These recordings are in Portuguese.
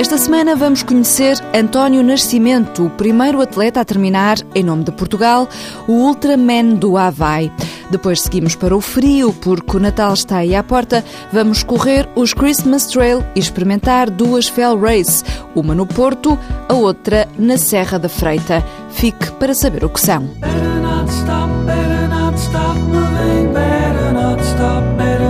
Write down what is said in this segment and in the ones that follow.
Esta semana vamos conhecer António Nascimento, o primeiro atleta a terminar, em nome de Portugal, o Ultraman do Havaí. Depois seguimos para o frio, porque o Natal está aí à porta. Vamos correr os Christmas Trail e experimentar duas Fell Race, uma no Porto, a outra na Serra da Freita. Fique para saber o que são. Better not stop, better not stop moving, better not stop, better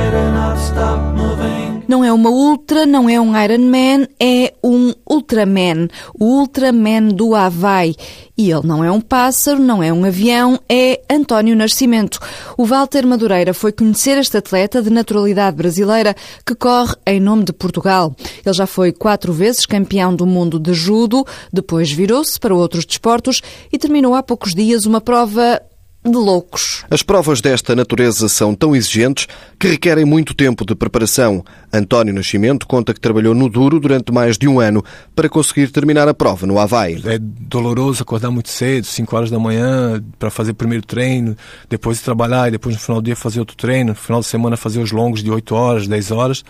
Não é uma Ultra, não é um Iron Man, é um Ultraman, o Ultraman do Havaí. E ele não é um pássaro, não é um avião, é António Nascimento. O Walter Madureira foi conhecer este atleta de naturalidade brasileira que corre em nome de Portugal. Ele já foi quatro vezes campeão do mundo de judo, depois virou-se para outros desportos e terminou há poucos dias uma prova de loucos. As provas desta natureza são tão exigentes que requerem muito tempo de preparação. António Nascimento conta que trabalhou no duro durante mais de um ano para conseguir terminar a prova no Havaí. É doloroso acordar muito cedo, 5 horas da manhã, para fazer o primeiro treino, depois trabalhar e depois no final do dia fazer outro treino, no final de semana fazer os longos de 8 horas, 10 horas.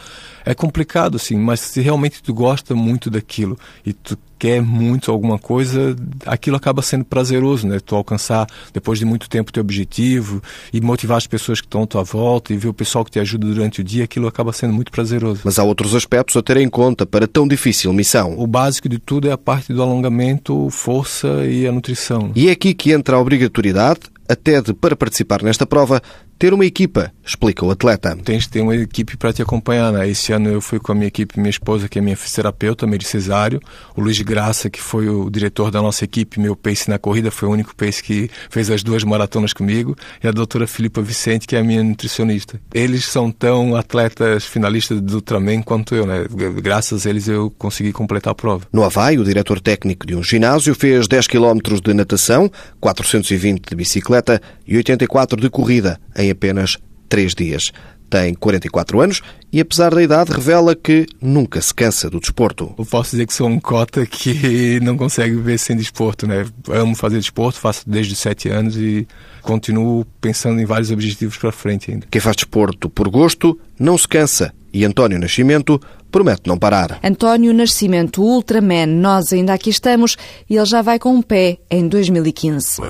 É complicado, assim, mas se realmente tu gosta muito daquilo e tu quer muito alguma coisa, aquilo acaba sendo prazeroso, né? Tu alcançar, depois de muito tempo, teu objetivo e motivar as pessoas que estão à tua volta e ver o pessoal que te ajuda durante o dia, aquilo acaba sendo muito prazeroso. Mas há outros aspectos a ter em conta para tão difícil missão. O básico de tudo é a parte do alongamento, força e a nutrição. E é aqui que entra a obrigatoriedade, até de, para participar nesta prova, ter uma equipa, explica o atleta. Tens de ter uma equipe para te acompanhar. Né? Esse ano eu fui com a minha equipe, minha esposa, que é minha fisioterapeuta, Mary Cesário, o Luiz Graça, que foi o diretor da nossa equipe, meu pace na corrida, foi o único pace que fez as duas maratonas comigo, e a doutora Filipa Vicente, que é a minha nutricionista. Eles são tão atletas finalistas do Ultraman quanto eu, né? Graças a eles eu consegui completar a prova. No Havaí, o diretor técnico de um ginásio fez 10 km de natação, 420 de bicicleta e 84 de corrida em apenas três dias. Tem 44 anos e, apesar da idade, revela que nunca se cansa do desporto. Eu posso dizer que sou um cota que não consegue viver sem desporto, né? Amo fazer desporto, faço desde os 7 anos e continuo pensando em vários objetivos para frente ainda. Quem faz desporto por gosto não se cansa e António Nascimento promete não parar. António Nascimento, Ultraman, nós ainda aqui estamos e ele já vai com um pé em 2015.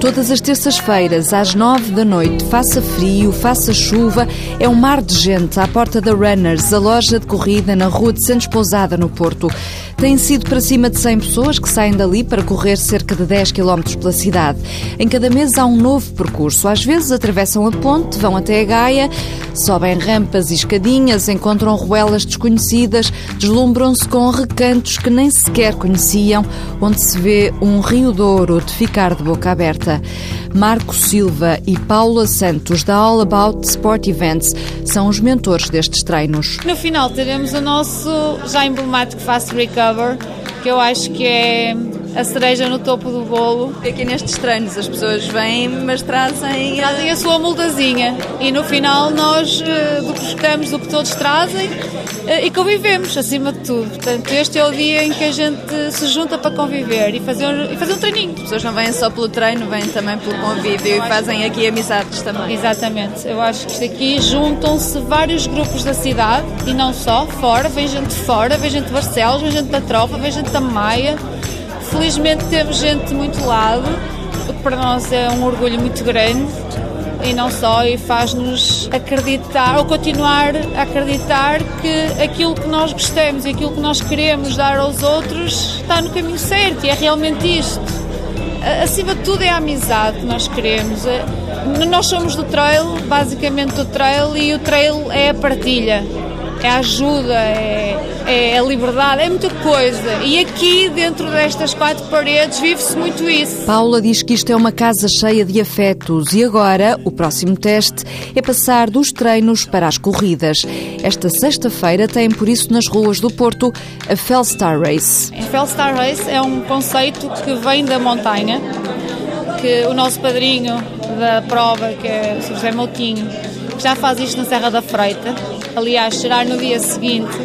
Todas as terças-feiras, às nove da noite, faça frio, faça chuva, é um mar de gente à porta da Runners, a loja de corrida na rua de Santos Pousada, no Porto. Tem sido para cima de 100 pessoas que saem dali para correr cerca de 10 km pela cidade. Em cada mês há um novo percurso. Às vezes atravessam a ponte, vão até a Gaia, sobem rampas e escadinhas, encontram ruelas desconhecidas, deslumbram-se com recantos que nem sequer conheciam, onde se vê um rio Douro de ficar de boca aberta. Marco Silva e Paula Santos, da All About Sport Events, são os mentores destes treinos. No final teremos o nosso já emblemático Fast Recover, que eu acho que é a cereja no topo do bolo. Aqui nestes treinos as pessoas vêm, mas trazem. Trazem a sua moldazinha e no final nós uh, degustamos o que todos trazem uh, e convivemos acima de tudo. Portanto, este é o dia em que a gente se junta para conviver e fazer, e fazer um treininho. As pessoas não vêm só pelo treino, vêm também pelo convívio e fazem aqui amizades também. Exatamente. Eu acho que isto aqui juntam-se vários grupos da cidade e não só, fora, vem gente de fora, vem gente de Barcelos, vem gente da Trofa, vem gente da Maia Felizmente temos gente de muito lado, o que para nós é um orgulho muito grande e não só, e faz-nos acreditar ou continuar a acreditar que aquilo que nós gostamos e aquilo que nós queremos dar aos outros está no caminho certo e é realmente isto. Acima de tudo é a amizade que nós queremos. Nós somos do trail, basicamente do trail, e o trail é a partilha é a ajuda, é, é a liberdade, é muita coisa. E aqui, dentro destas quatro paredes, vive-se muito isso. Paula diz que isto é uma casa cheia de afetos e agora o próximo teste é passar dos treinos para as corridas. Esta sexta-feira tem, por isso, nas ruas do Porto, a Fellstar Race. A Fellstar Race é um conceito que vem da montanha, que o nosso padrinho da prova, que é o Sr. José Moutinho, já faz isto na Serra da Freita. Aliás, será no dia seguinte,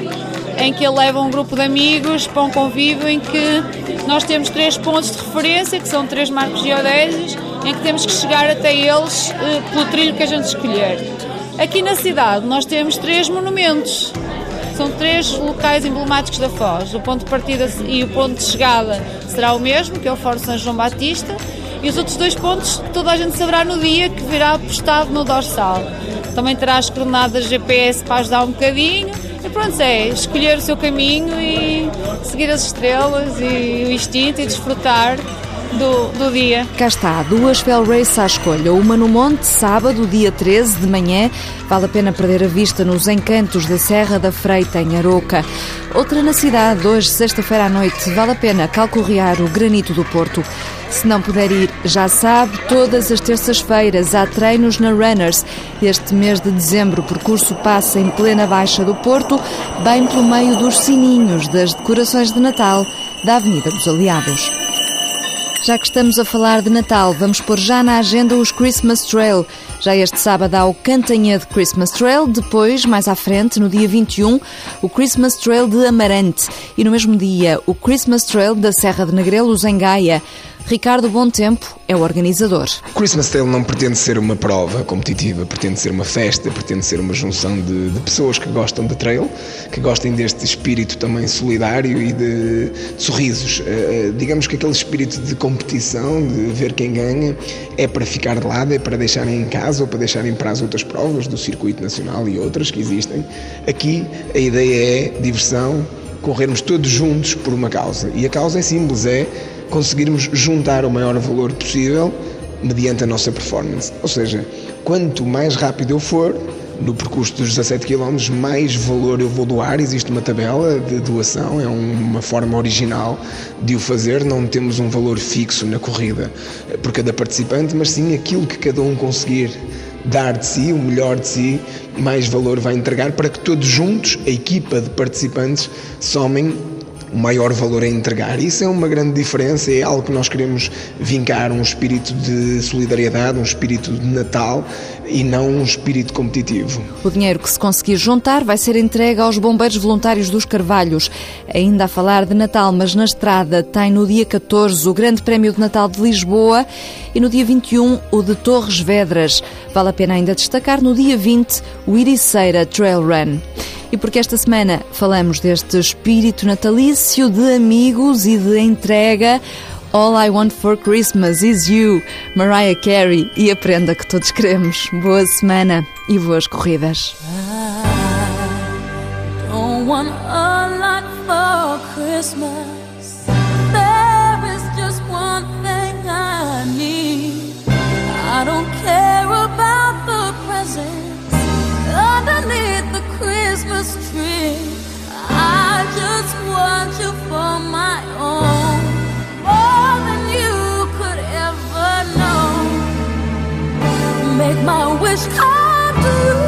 em que ele leva um grupo de amigos para um convívio em que nós temos três pontos de referência, que são três marcos geodésicos, em que temos que chegar até eles eh, pelo trilho que a gente escolher. Aqui na cidade nós temos três monumentos. São três locais emblemáticos da Foz. O ponto de partida e o ponto de chegada será o mesmo, que é o Foro São João Batista. E os outros dois pontos toda a gente saberá no dia que virá postado no dorsal. Também terá as coordenadas GPS para ajudar um bocadinho. E pronto, é escolher o seu caminho e seguir as estrelas e o instinto e desfrutar do, do dia. Cá está, duas Fell Race à escolha. Uma no Monte, sábado, dia 13 de manhã. Vale a pena perder a vista nos encantos da Serra da Freita, em Aroca. Outra na cidade, hoje, sexta-feira à noite. Vale a pena calcorrear o granito do Porto. Se não puder ir, já sabe, todas as terças-feiras há treinos na Runners. Este mês de dezembro o percurso passa em plena Baixa do Porto, bem pelo meio dos sininhos das decorações de Natal da Avenida dos Aliados. Já que estamos a falar de Natal, vamos pôr já na agenda os Christmas Trail. Já este sábado há o Cantanhede Christmas Trail, depois, mais à frente, no dia 21, o Christmas Trail de Amarante e no mesmo dia o Christmas Trail da Serra de Negrelos em Gaia. Ricardo Bom Tempo é o organizador. O Christmas Trail não pretende ser uma prova competitiva, pretende ser uma festa, pretende ser uma junção de, de pessoas que gostam de trail, que gostem deste espírito também solidário e de, de sorrisos. Uh, digamos que aquele espírito de competição, de ver quem ganha, é para ficar de lado, é para deixarem em casa ou para deixarem para as outras provas do circuito nacional e outras que existem. Aqui a ideia é diversão, corrermos todos juntos por uma causa. E a causa é simples, é conseguirmos juntar o maior valor possível mediante a nossa performance. Ou seja, quanto mais rápido eu for, no percurso dos 17 km, mais valor eu vou doar. Existe uma tabela de doação, é uma forma original de o fazer. Não temos um valor fixo na corrida por cada participante, mas sim aquilo que cada um conseguir dar de si, o melhor de si, mais valor vai entregar para que todos juntos, a equipa de participantes, somem o maior valor a entregar. Isso é uma grande diferença, é algo que nós queremos vincar, um espírito de solidariedade, um espírito de Natal e não um espírito competitivo. O dinheiro que se conseguir juntar vai ser entregue aos bombeiros voluntários dos Carvalhos. Ainda a falar de Natal, mas na estrada tem no dia 14 o Grande Prémio de Natal de Lisboa e no dia 21 o de Torres Vedras. Vale a pena ainda destacar no dia 20 o Iriceira Trail Run. E porque esta semana falamos deste espírito natalício de amigos e de entrega, All I Want for Christmas is You, Mariah Carey e aprenda que todos queremos. Boa semana e boas corridas. I wish I do.